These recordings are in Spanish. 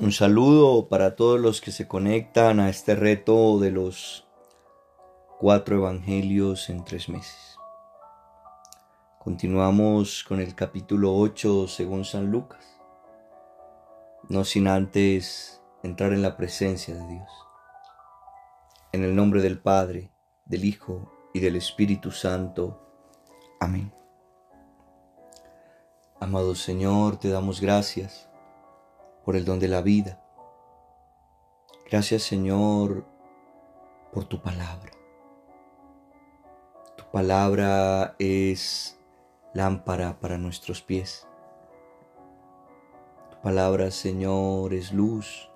Un saludo para todos los que se conectan a este reto de los cuatro evangelios en tres meses. Continuamos con el capítulo 8 según San Lucas, no sin antes entrar en la presencia de Dios. En el nombre del Padre, del Hijo y del Espíritu Santo. Amén. Amado Señor, te damos gracias por el don de la vida. Gracias Señor por tu palabra. Tu palabra es lámpara para nuestros pies. Tu palabra Señor es luz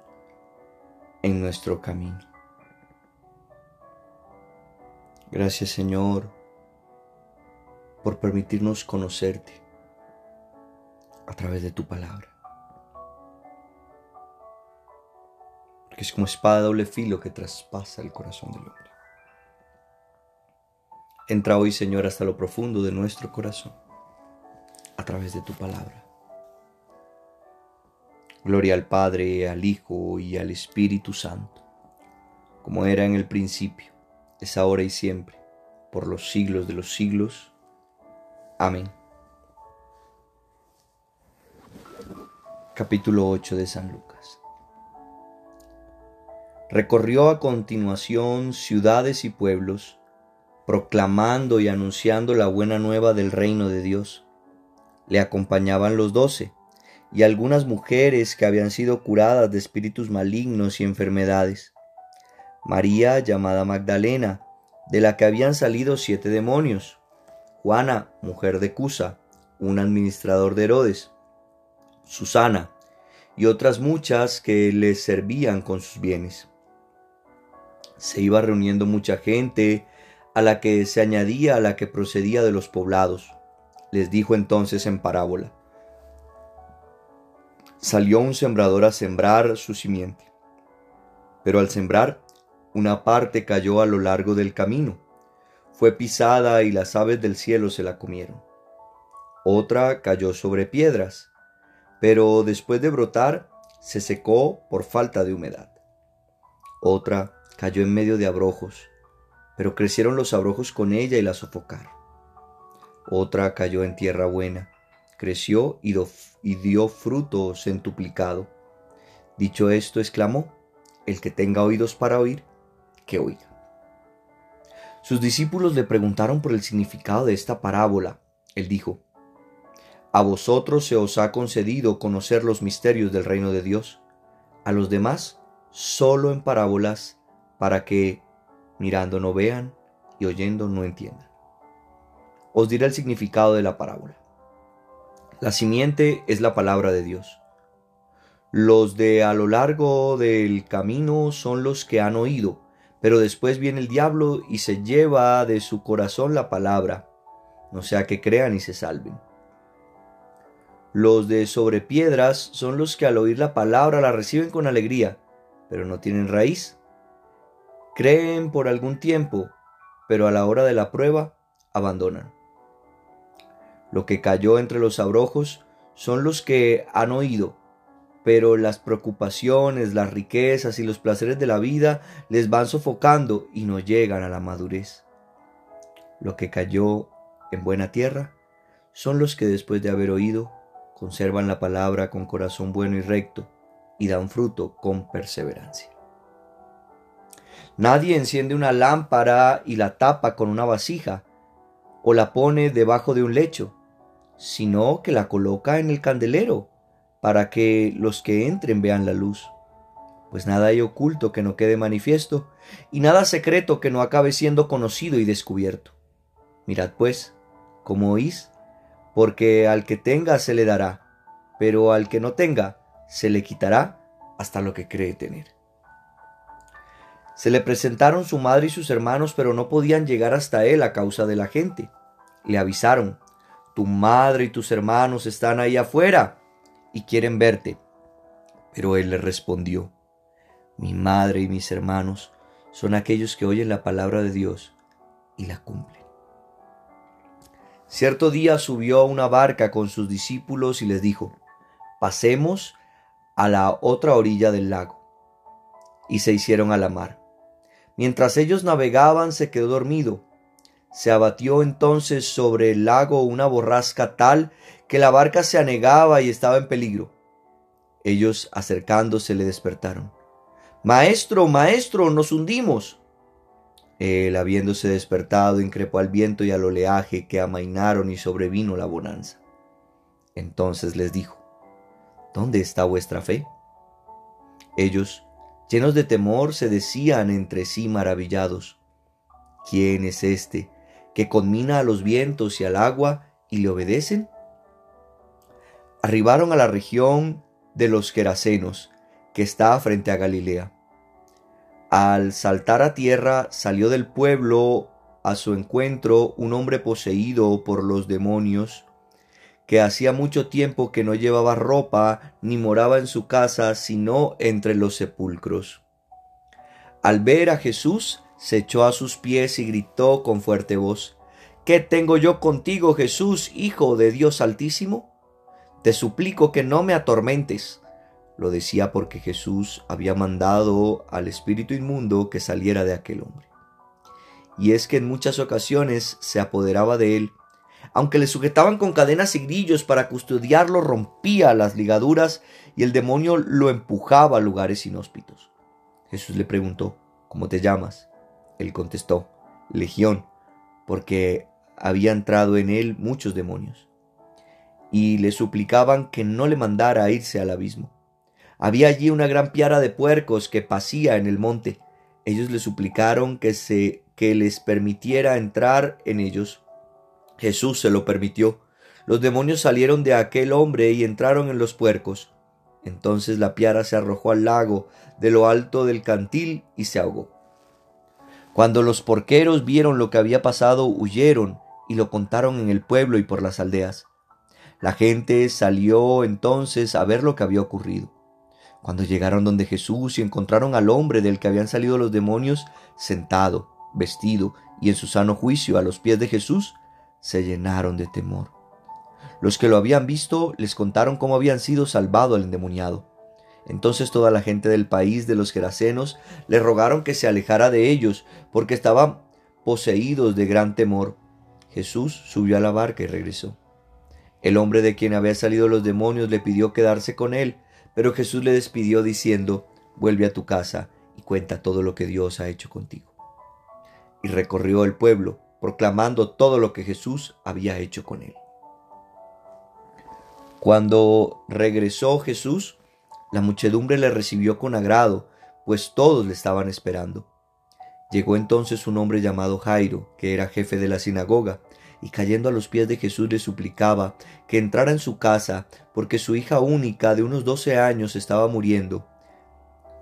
en nuestro camino. Gracias Señor por permitirnos conocerte a través de tu palabra. Que es como espada doble filo que traspasa el corazón del hombre. Entra hoy, Señor, hasta lo profundo de nuestro corazón, a través de tu palabra. Gloria al Padre, al Hijo y al Espíritu Santo, como era en el principio, es ahora y siempre, por los siglos de los siglos. Amén. Capítulo 8 de San Lucas. Recorrió a continuación ciudades y pueblos, proclamando y anunciando la buena nueva del reino de Dios. Le acompañaban los doce y algunas mujeres que habían sido curadas de espíritus malignos y enfermedades. María, llamada Magdalena, de la que habían salido siete demonios. Juana, mujer de Cusa, un administrador de Herodes. Susana, y otras muchas que les servían con sus bienes se iba reuniendo mucha gente, a la que se añadía a la que procedía de los poblados. Les dijo entonces en parábola, salió un sembrador a sembrar su simiente, pero al sembrar, una parte cayó a lo largo del camino, fue pisada y las aves del cielo se la comieron. Otra cayó sobre piedras, pero después de brotar se secó por falta de humedad. Otra cayó en medio de abrojos, pero crecieron los abrojos con ella y la sofocaron. Otra cayó en tierra buena, creció y, dio fruto centuplicado. Dicho esto, exclamó, el que tenga oídos para oír, que oiga. Sus discípulos le preguntaron por el significado de esta parábola. Él dijo, A vosotros se os ha concedido conocer los misterios del reino de Dios, a los demás solo en parábolas para que mirando no vean y oyendo no entiendan. Os diré el significado de la parábola. La simiente es la palabra de Dios. Los de a lo largo del camino son los que han oído, pero después viene el diablo y se lleva de su corazón la palabra, no sea que crean y se salven. Los de sobre piedras son los que al oír la palabra la reciben con alegría, pero no tienen raíz Creen por algún tiempo, pero a la hora de la prueba abandonan. Lo que cayó entre los abrojos son los que han oído, pero las preocupaciones, las riquezas y los placeres de la vida les van sofocando y no llegan a la madurez. Lo que cayó en buena tierra son los que después de haber oído conservan la palabra con corazón bueno y recto y dan fruto con perseverancia. Nadie enciende una lámpara y la tapa con una vasija o la pone debajo de un lecho, sino que la coloca en el candelero para que los que entren vean la luz. Pues nada hay oculto que no quede manifiesto, y nada secreto que no acabe siendo conocido y descubierto. Mirad pues, como oís, porque al que tenga se le dará, pero al que no tenga se le quitará hasta lo que cree tener. Se le presentaron su madre y sus hermanos, pero no podían llegar hasta él a causa de la gente. Le avisaron, tu madre y tus hermanos están ahí afuera y quieren verte. Pero él le respondió, mi madre y mis hermanos son aquellos que oyen la palabra de Dios y la cumplen. Cierto día subió a una barca con sus discípulos y les dijo, pasemos a la otra orilla del lago, y se hicieron a la mar. Mientras ellos navegaban se quedó dormido. Se abatió entonces sobre el lago una borrasca tal que la barca se anegaba y estaba en peligro. Ellos acercándose le despertaron. Maestro, maestro, nos hundimos. Él, habiéndose despertado, increpó al viento y al oleaje que amainaron y sobrevino la bonanza. Entonces les dijo, ¿Dónde está vuestra fe? Ellos, llenos de temor, se decían entre sí maravillados, ¿quién es este que conmina a los vientos y al agua y le obedecen? Arribaron a la región de los Gerasenos, que está frente a Galilea. Al saltar a tierra salió del pueblo a su encuentro un hombre poseído por los demonios, que hacía mucho tiempo que no llevaba ropa ni moraba en su casa, sino entre los sepulcros. Al ver a Jesús, se echó a sus pies y gritó con fuerte voz, ¿Qué tengo yo contigo, Jesús, Hijo de Dios Altísimo? Te suplico que no me atormentes lo decía porque Jesús había mandado al espíritu inmundo que saliera de aquel hombre. Y es que en muchas ocasiones se apoderaba de él. Aunque le sujetaban con cadenas y grillos para custodiarlo, rompía las ligaduras y el demonio lo empujaba a lugares inhóspitos. Jesús le preguntó, ¿cómo te llamas? Él contestó, Legión, porque había entrado en él muchos demonios. Y le suplicaban que no le mandara a irse al abismo. Había allí una gran piara de puercos que pasía en el monte. Ellos le suplicaron que se que les permitiera entrar en ellos. Jesús se lo permitió. Los demonios salieron de aquel hombre y entraron en los puercos. Entonces la piara se arrojó al lago de lo alto del cantil y se ahogó. Cuando los porqueros vieron lo que había pasado, huyeron y lo contaron en el pueblo y por las aldeas. La gente salió entonces a ver lo que había ocurrido. Cuando llegaron donde Jesús y encontraron al hombre del que habían salido los demonios, sentado, vestido y en su sano juicio a los pies de Jesús, se llenaron de temor. Los que lo habían visto les contaron cómo habían sido salvado al endemoniado. Entonces toda la gente del país de los Gerasenos le rogaron que se alejara de ellos, porque estaban poseídos de gran temor. Jesús subió a la barca y regresó. El hombre de quien había salido los demonios le pidió quedarse con él, pero Jesús le despidió diciendo, vuelve a tu casa y cuenta todo lo que Dios ha hecho contigo. Y recorrió el pueblo, proclamando todo lo que Jesús había hecho con él. Cuando regresó Jesús, la muchedumbre le recibió con agrado, pues todos le estaban esperando. Llegó entonces un hombre llamado Jairo, que era jefe de la sinagoga, y cayendo a los pies de Jesús le suplicaba que entrara en su casa, porque su hija única de unos doce años estaba muriendo.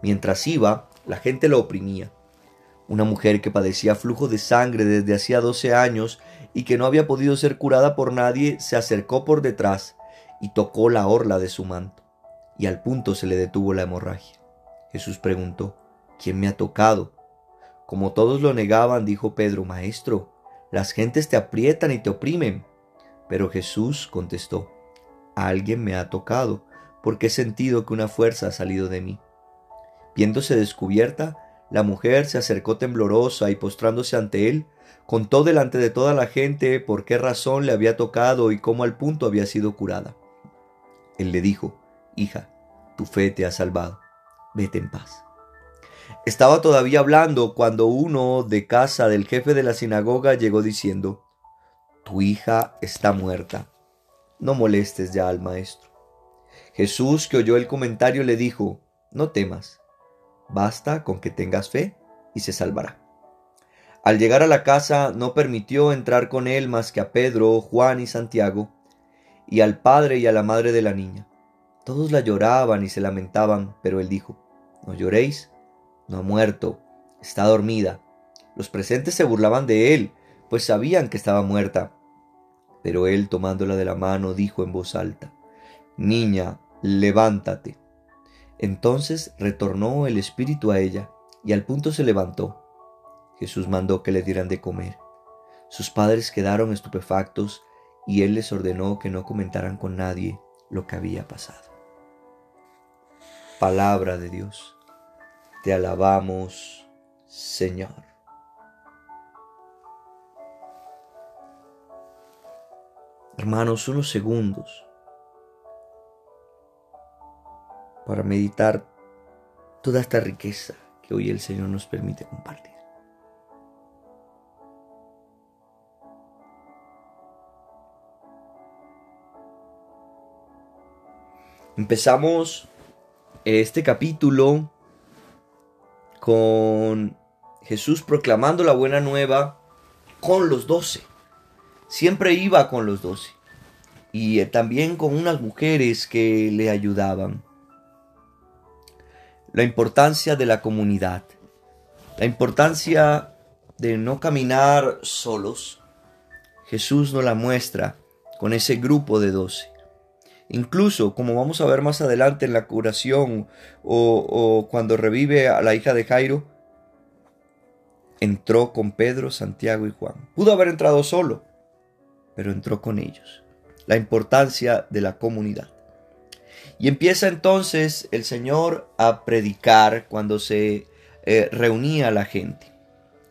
Mientras iba, la gente lo oprimía. Una mujer que padecía flujo de sangre desde hacía doce años y que no había podido ser curada por nadie, se acercó por detrás y tocó la orla de su manto, y al punto se le detuvo la hemorragia. Jesús preguntó, ¿quién me ha tocado? Como todos lo negaban, dijo Pedro, Maestro, las gentes te aprietan y te oprimen. Pero Jesús contestó, alguien me ha tocado, porque he sentido que una fuerza ha salido de mí. Viéndose descubierta, la mujer se acercó temblorosa y postrándose ante él, contó delante de toda la gente por qué razón le había tocado y cómo al punto había sido curada. Él le dijo, Hija, tu fe te ha salvado, vete en paz. Estaba todavía hablando cuando uno de casa del jefe de la sinagoga llegó diciendo, Tu hija está muerta, no molestes ya al maestro. Jesús, que oyó el comentario, le dijo, No temas, basta con que tengas fe y se salvará. Al llegar a la casa no permitió entrar con él más que a Pedro, Juan y Santiago, y al padre y a la madre de la niña. Todos la lloraban y se lamentaban, pero él dijo, No lloréis, no ha muerto, está dormida. Los presentes se burlaban de él, pues sabían que estaba muerta. Pero él, tomándola de la mano, dijo en voz alta, Niña, levántate. Entonces retornó el espíritu a ella, y al punto se levantó. Jesús mandó que le dieran de comer. Sus padres quedaron estupefactos, y él les ordenó que no comentaran con nadie lo que había pasado. palabra de Dios. Te alabamos, Señor. Hermanos, unos segundos para meditar toda esta riqueza que hoy el Señor nos permite compartir. Empezamos este capítulo con Jesús proclamando la buena nueva con los doce. Siempre iba con los doce. Y también con unas mujeres que le ayudaban. La importancia de la comunidad. La importancia de no caminar solos. Jesús nos la muestra con ese grupo de doce. Incluso, como vamos a ver más adelante en la curación o, cuando revive a la hija de Jairo, entró con Pedro, Santiago y Juan. Pudo haber entrado solo, pero entró con ellos. La importancia de la comunidad. Y empieza entonces el Señor a predicar cuando se eh, reunía la gente.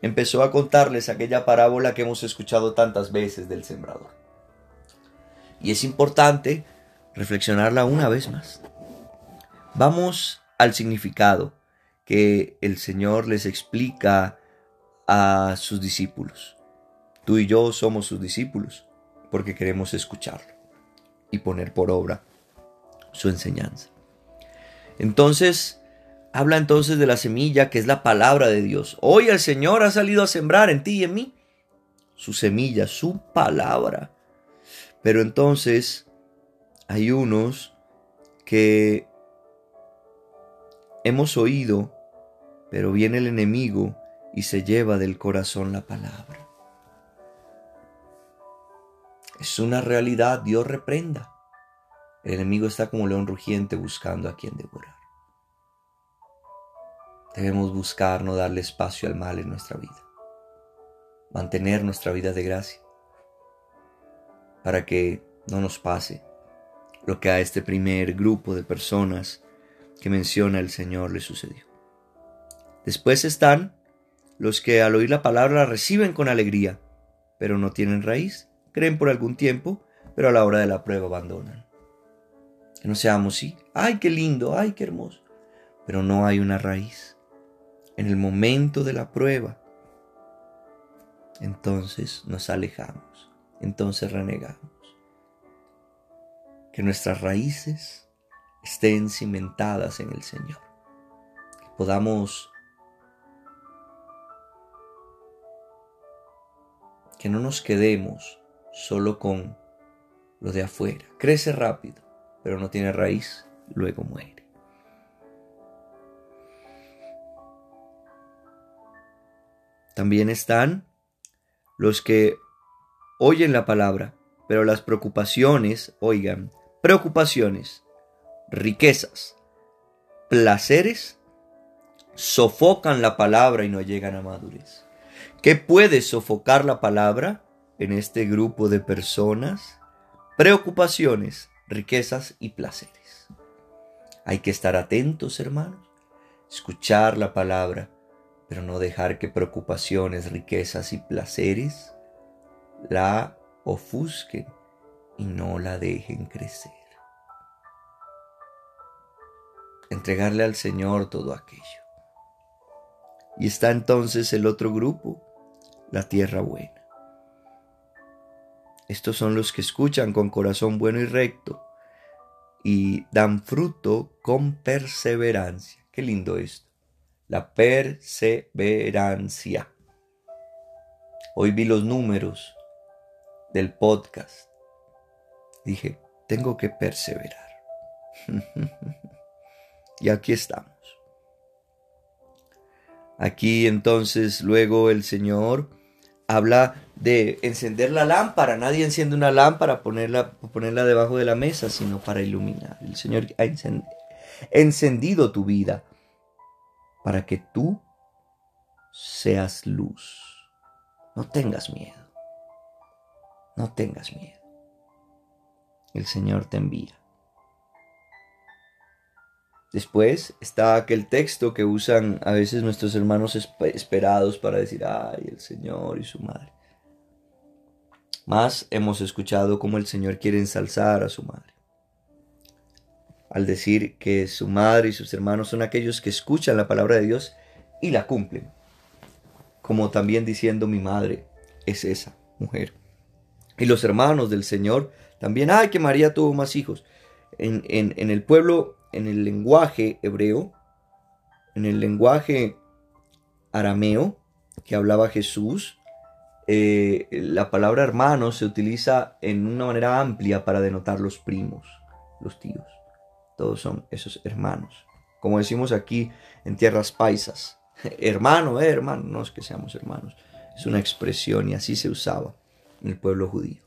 Empezó a contarles aquella parábola que hemos escuchado tantas veces del sembrador. Y es importante reflexionarla una vez más. Vamos al significado que el Señor les explica a sus discípulos. Tú y yo somos sus discípulos porque queremos escucharlo y poner por obra su enseñanza. Entonces, habla entonces de la semilla que es la palabra de Dios. Hoy el Señor ha salido a sembrar en ti y en mí su semilla, su palabra. Pero entonces hay unos que hemos oído, pero viene el enemigo y se lleva del corazón la palabra. Es una realidad, Dios reprenda. El enemigo está como león rugiente buscando a quien devorar. Debemos buscar no darle espacio al mal en nuestra vida. Mantener nuestra vida de gracia para que no nos pase lo que a este primer grupo de personas que menciona el Señor le sucedió. Después están los que al oír la palabra la reciben con alegría, pero no tienen raíz, creen por algún tiempo, pero a la hora de la prueba abandonan. No seamos sí, ay, qué lindo, ay, qué hermoso, pero no hay una raíz. En el momento de la prueba, entonces nos alejamos, entonces renegamos que nuestras raíces estén cimentadas en el Señor, que podamos, que no nos quedemos solo con lo de afuera. Crece rápido, pero no tiene raíz, luego muere. También están los que oyen la palabra, pero las preocupaciones, oigan, preocupaciones, riquezas, placeres, sofocan la palabra y no llegan a madurez. ¿Qué puede sofocar la palabra en este grupo de personas? Preocupaciones, riquezas y placeres. Hay que estar atentos, hermanos, escuchar la palabra, pero no dejar que preocupaciones, riquezas y placeres la ofusquen y no la dejen crecer. Entregarle al Señor todo aquello. Y está entonces el otro grupo, la tierra buena. Estos son los que escuchan con corazón bueno y recto y dan fruto con perseverancia. Qué lindo esto. La perseverancia. Hoy vi los números del podcast dije, tengo que perseverar. y aquí estamos. Aquí entonces luego el Señor habla de encender la lámpara. Nadie enciende una lámpara ponerla, ponerla debajo de la mesa, sino para iluminar. El Señor ha encendido tu vida para que tú seas luz. No tengas miedo. No tengas miedo el Señor te envía. Después está aquel texto que usan a veces nuestros hermanos esperados para decir, ay, el Señor y su madre. Más hemos escuchado cómo el Señor quiere ensalzar a su madre. Al decir que su madre y sus hermanos son aquellos que escuchan la palabra de Dios y la cumplen. Como también diciendo mi madre es esa mujer. Y los hermanos del Señor también, ay, que María tuvo más hijos. En, en el pueblo en el lenguaje hebreo, en el lenguaje arameo que hablaba Jesús, eh, la palabra hermano se utiliza en una manera amplia para denotar los primos, los tíos. Todos son esos hermanos. Como decimos aquí en tierras paisas, hermano, eh, hermano, no es que seamos hermanos, es una expresión y así se usaba en el pueblo judío.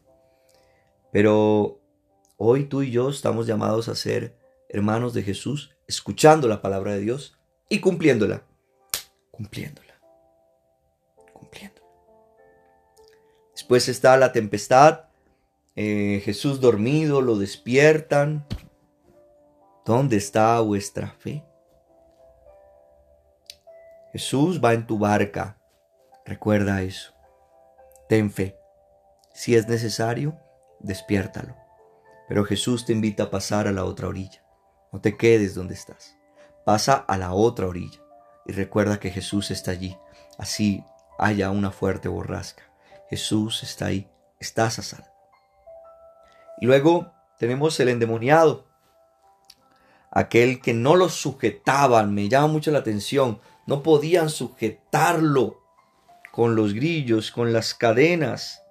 Pero hoy tú y yo estamos llamados a ser hermanos de Jesús, escuchando la palabra de Dios y cumpliéndola. Cumpliéndola. Cumpliéndola. Después está la tempestad. Eh, Jesús dormido, lo despiertan. ¿Dónde está vuestra fe? Jesús va en tu barca. Recuerda eso. Ten fe. Si es necesario, despiértalo. Pero Jesús te invita a pasar a la otra orilla. No te quedes donde estás. Pasa a la otra orilla y recuerda que Jesús está allí. Así haya una fuerte borrasca. Jesús está ahí. Estás a salvo. Y luego tenemos el endemoniado. Aquel que no lo sujetaban. Me llama mucho la atención. No podían sujetarlo con los grillos, con las cadenas.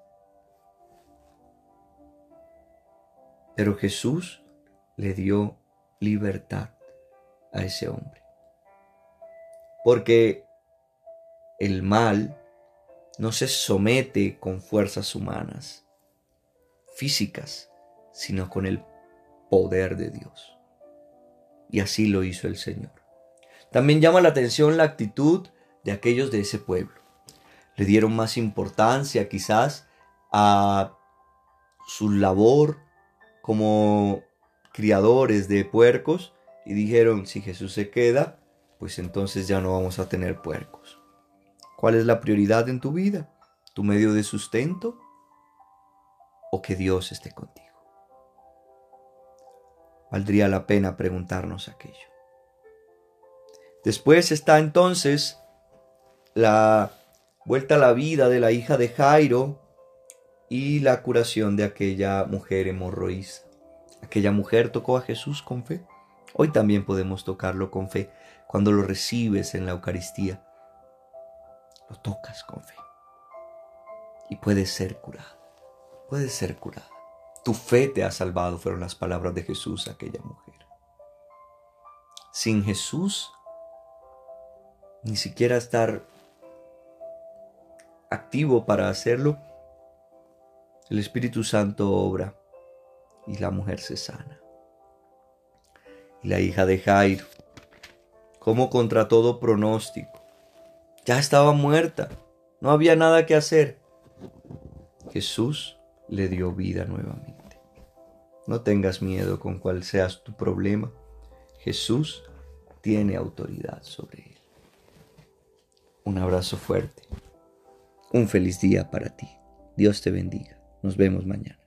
Pero Jesús le dio libertad a ese hombre. Porque el mal no se somete con fuerzas humanas, físicas, sino con el poder de Dios. Y así lo hizo el Señor. También llama la atención la actitud de aquellos de ese pueblo. Le dieron más importancia quizás a su labor como criadores de puercos y dijeron, si Jesús se queda, pues entonces ya no vamos a tener puercos. ¿Cuál es la prioridad en tu vida? ¿Tu medio de sustento? ¿O que Dios esté contigo? Valdría la pena preguntarnos aquello. Después está entonces la vuelta a la vida de la hija de Jairo y la curación de aquella mujer hemorroísa. Aquella mujer tocó a Jesús con fe. Hoy también podemos tocarlo con fe cuando lo recibes en la Eucaristía. Lo tocas con fe. Y puedes ser curado. Puedes ser curada. Tu fe te ha salvado, fueron las palabras de Jesús a aquella mujer. Sin Jesús, ni siquiera estar activo para hacerlo, el Espíritu Santo obra y la mujer se sana. Y la hija de Jairo, como contra todo pronóstico, ya estaba muerta, no había nada que hacer. Jesús le dio vida nuevamente. No tengas miedo con cuál seas tu problema. Jesús tiene autoridad sobre él. Un abrazo fuerte. Un feliz día para ti. Dios te bendiga. Nos vemos mañana.